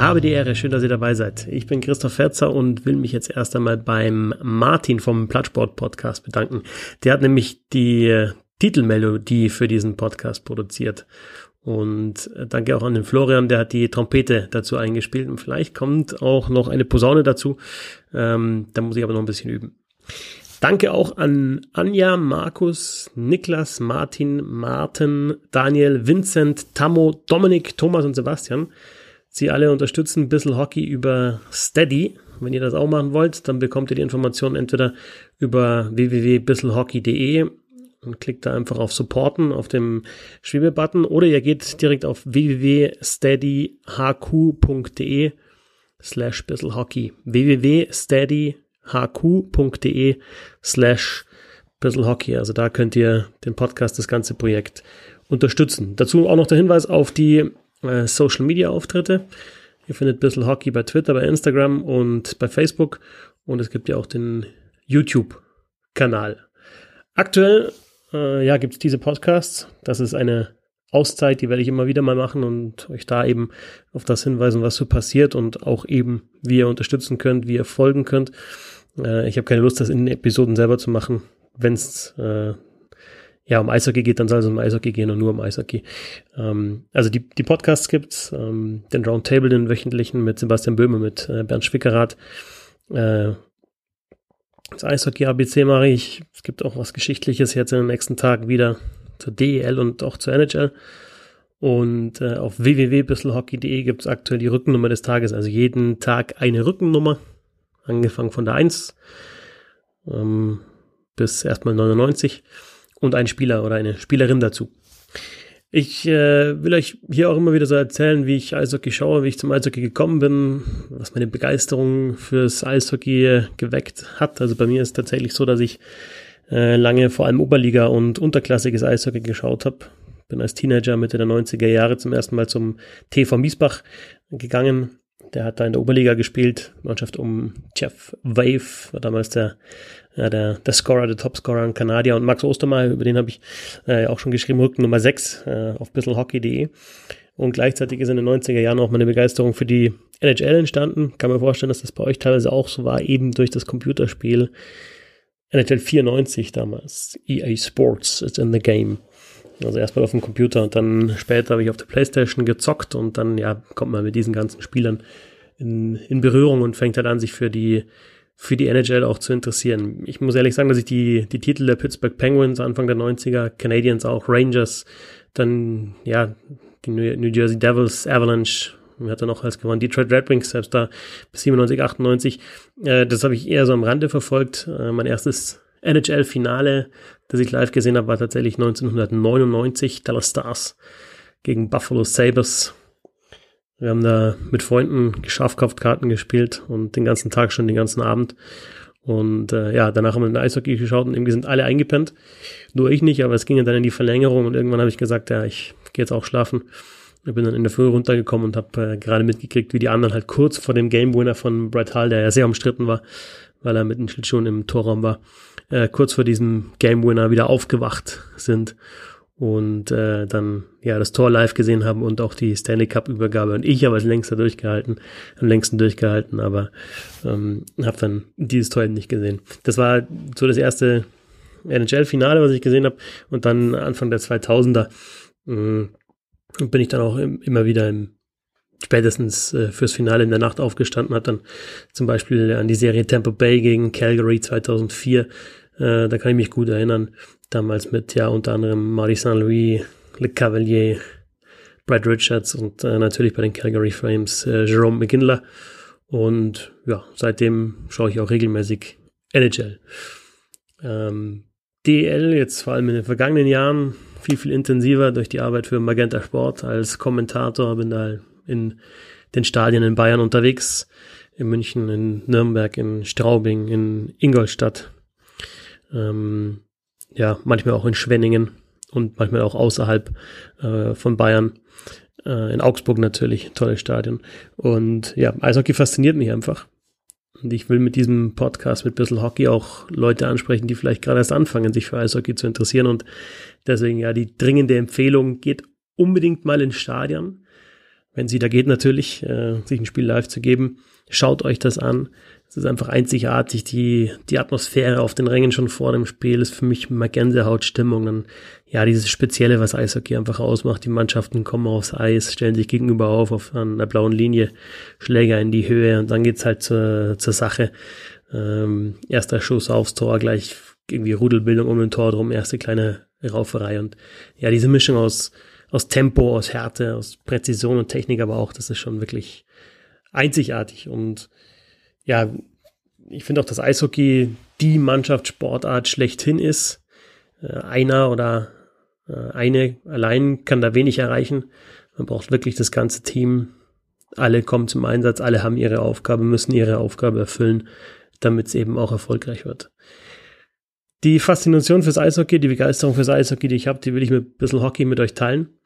habe die Ehre, schön, dass ihr dabei seid. Ich bin Christoph Fetzer und will mich jetzt erst einmal beim Martin vom Plattsport Podcast bedanken. Der hat nämlich die äh, Titelmelodie für diesen Podcast produziert. Und äh, danke auch an den Florian, der hat die Trompete dazu eingespielt. Und vielleicht kommt auch noch eine Posaune dazu. Ähm, da muss ich aber noch ein bisschen üben. Danke auch an Anja, Markus, Niklas, Martin, Martin, Daniel, Vincent, Tammo, Dominik, Thomas und Sebastian. Sie alle unterstützen ein Hockey über Steady. Wenn ihr das auch machen wollt, dann bekommt ihr die Informationen entweder über www.bisselhockey.de und klickt da einfach auf Supporten auf dem Schwebebutton oder ihr geht direkt auf www.steadyhq.de slash bisselhockey www.steadyhq.de slash bisselhockey also da könnt ihr den Podcast, das ganze Projekt unterstützen. Dazu auch noch der Hinweis auf die äh, Social Media Auftritte. Ihr findet Bissl Hockey bei Twitter, bei Instagram und bei Facebook. Und es gibt ja auch den YouTube-Kanal. Aktuell äh, ja, gibt es diese Podcasts. Das ist eine Auszeit, die werde ich immer wieder mal machen und euch da eben auf das hinweisen, was so passiert und auch eben, wie ihr unterstützen könnt, wie ihr folgen könnt. Äh, ich habe keine Lust, das in den Episoden selber zu machen. Wenn es äh, ja, um Eishockey geht, dann soll es um Eishockey gehen und nur um Eishockey. Ähm, also die, die Podcasts gibt's, ähm, den Roundtable, den wöchentlichen mit Sebastian Böhme, mit äh, Bernd Schwickerath. Äh, das Eishockey ABC mache ich. Es gibt auch was Geschichtliches jetzt in den nächsten Tagen wieder zur DEL und auch zur NHL. Und äh, auf www.bisselhockey.de gibt es aktuell die Rückennummer des Tages, also jeden Tag eine Rückennummer, angefangen von der 1 ähm, bis erstmal 99 und ein Spieler oder eine Spielerin dazu. Ich äh, will euch hier auch immer wieder so erzählen, wie ich Eishockey schaue, wie ich zum Eishockey gekommen bin, was meine Begeisterung fürs Eishockey geweckt hat. Also bei mir ist tatsächlich so, dass ich äh, lange vor allem Oberliga und unterklassiges Eishockey geschaut habe. Bin als Teenager Mitte der 90er Jahre zum ersten Mal zum TV Miesbach gegangen. Der hat da in der Oberliga gespielt, Mannschaft um Jeff Wave, war damals der ja, der, der Scorer, der Topscorer, ein Kanadier und Max Ostermeier, über den habe ich äh, auch schon geschrieben, Rücken Nummer 6 äh, auf bisselhockey.de. Und gleichzeitig ist in den 90er Jahren auch meine Begeisterung für die NHL entstanden. Kann mir vorstellen, dass das bei euch teilweise auch so war, eben durch das Computerspiel NHL 94 damals. EA Sports is in the game. Also erstmal auf dem Computer und dann später habe ich auf der Playstation gezockt und dann ja kommt man mit diesen ganzen Spielern in, in Berührung und fängt halt an, sich für die für die NHL auch zu interessieren. Ich muss ehrlich sagen, dass ich die, die Titel der Pittsburgh Penguins Anfang der 90er, Canadiens auch, Rangers, dann ja, die New Jersey Devils, Avalanche, hat er noch als gewonnen, Detroit Red Wings, selbst da bis 97, 98. Äh, das habe ich eher so am Rande verfolgt. Äh, mein erstes NHL-Finale, das ich live gesehen habe, war tatsächlich 1999, Dallas Stars gegen Buffalo Sabres. Wir haben da mit Freunden Schafkraftkarten gespielt und den ganzen Tag schon, den ganzen Abend. Und äh, ja, danach haben wir den Eishockey geschaut und irgendwie sind alle eingepennt. Nur ich nicht, aber es ging dann in die Verlängerung und irgendwann habe ich gesagt, ja, ich gehe jetzt auch schlafen. Ich bin dann in der Früh runtergekommen und habe äh, gerade mitgekriegt, wie die anderen halt kurz vor dem Game Winner von Brett Hall, der ja sehr umstritten war, weil er mit den Schlittschuhen im Torraum war, äh, kurz vor diesem Game Winner wieder aufgewacht sind und äh, dann ja das Tor live gesehen haben und auch die Stanley Cup Übergabe und ich habe als längster durchgehalten, am längsten durchgehalten, aber ähm, habe dann dieses Tor nicht gesehen. Das war so das erste NHL Finale, was ich gesehen habe und dann Anfang der 2000er äh, bin ich dann auch im, immer wieder im spätestens äh, fürs Finale in der Nacht aufgestanden, hat dann zum Beispiel an die Serie Tampa Bay gegen Calgary 2004, äh, da kann ich mich gut erinnern, Damals mit ja unter anderem Marie Saint-Louis, Le Cavalier, Brad Richards und äh, natürlich bei den Calgary Flames äh, Jerome McGinley. Und ja, seitdem schaue ich auch regelmäßig NHL. Ähm, DL jetzt vor allem in den vergangenen Jahren viel, viel intensiver durch die Arbeit für Magenta Sport als Kommentator. Bin da in den Stadien in Bayern unterwegs, in München, in Nürnberg, in Straubing, in Ingolstadt. Ähm, ja, manchmal auch in Schwenningen und manchmal auch außerhalb äh, von Bayern. Äh, in Augsburg natürlich, tolles Stadion. Und ja, Eishockey fasziniert mich einfach. Und ich will mit diesem Podcast mit Bissl Hockey auch Leute ansprechen, die vielleicht gerade erst anfangen, sich für Eishockey zu interessieren. Und deswegen ja die dringende Empfehlung, geht unbedingt mal ins Stadion. wenn sie da geht natürlich, äh, sich ein Spiel live zu geben. Schaut euch das an. Es ist einfach einzigartig. Die, die Atmosphäre auf den Rängen schon vor dem Spiel ist für mich mal Gänsehautstimmung. Dann, ja, dieses Spezielle, was Eishockey einfach ausmacht. Die Mannschaften kommen aufs Eis, stellen sich gegenüber auf, auf einer blauen Linie, Schläger in die Höhe und dann geht's halt zur, zur Sache. Ähm, erster Schuss aufs Tor, gleich irgendwie Rudelbildung um den Tor drum, erste kleine Rauferei und ja, diese Mischung aus, aus Tempo, aus Härte, aus Präzision und Technik, aber auch, das ist schon wirklich einzigartig und ja, ich finde auch, dass Eishockey die Mannschaftssportart schlechthin ist. Äh, einer oder äh, eine allein kann da wenig erreichen. Man braucht wirklich das ganze Team. Alle kommen zum Einsatz, alle haben ihre Aufgabe, müssen ihre Aufgabe erfüllen, damit es eben auch erfolgreich wird. Die Faszination fürs Eishockey, die Begeisterung fürs Eishockey, die ich habe, die will ich mit ein bisschen Hockey mit euch teilen.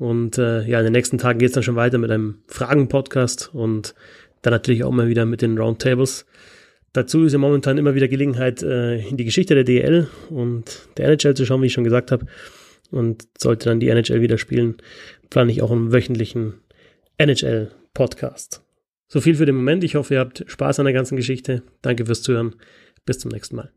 Und äh, ja, in den nächsten Tagen geht es dann schon weiter mit einem Fragen-Podcast und dann natürlich auch mal wieder mit den Roundtables. Dazu ist ja momentan immer wieder Gelegenheit, äh, in die Geschichte der DL und der NHL zu schauen, wie ich schon gesagt habe. Und sollte dann die NHL wieder spielen, plane ich auch einen wöchentlichen NHL-Podcast. So viel für den Moment. Ich hoffe, ihr habt Spaß an der ganzen Geschichte. Danke fürs Zuhören. Bis zum nächsten Mal.